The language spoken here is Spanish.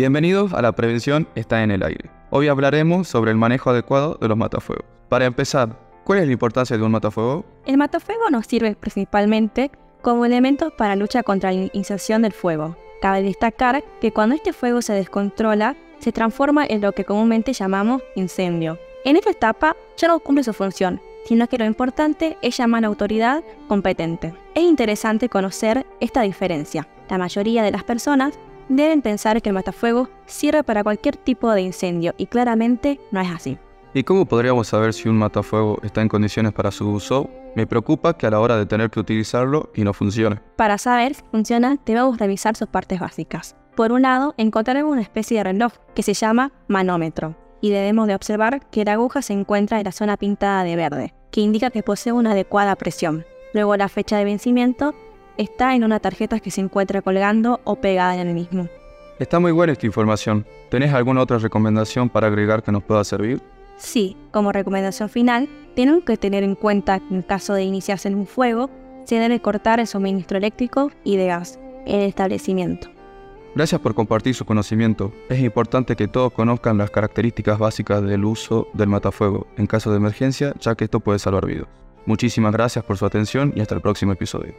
Bienvenidos a La Prevención está en el aire. Hoy hablaremos sobre el manejo adecuado de los matafuegos. Para empezar, ¿cuál es la importancia de un matafuego? El matafuego nos sirve principalmente como elemento para lucha contra la iniciación del fuego. Cabe destacar que cuando este fuego se descontrola, se transforma en lo que comúnmente llamamos incendio. En esta etapa ya no cumple su función, sino que lo importante es llamar a la autoridad competente. Es interesante conocer esta diferencia. La mayoría de las personas deben pensar que el matafuego sirve para cualquier tipo de incendio y claramente no es así. ¿Y cómo podríamos saber si un matafuego está en condiciones para su uso? Me preocupa que a la hora de tener que utilizarlo y no funcione. Para saber si funciona, debemos revisar sus partes básicas. Por un lado, encontraremos una especie de reloj que se llama manómetro y debemos de observar que la aguja se encuentra en la zona pintada de verde, que indica que posee una adecuada presión. Luego la fecha de vencimiento está en una tarjeta que se encuentra colgando o pegada en el mismo. Está muy buena esta información. ¿Tenés alguna otra recomendación para agregar que nos pueda servir? Sí, como recomendación final, tenemos que tener en cuenta que en caso de iniciarse en un fuego, se debe cortar el suministro eléctrico y de gas en el establecimiento. Gracias por compartir su conocimiento. Es importante que todos conozcan las características básicas del uso del matafuego en caso de emergencia, ya que esto puede salvar vidas. Muchísimas gracias por su atención y hasta el próximo episodio.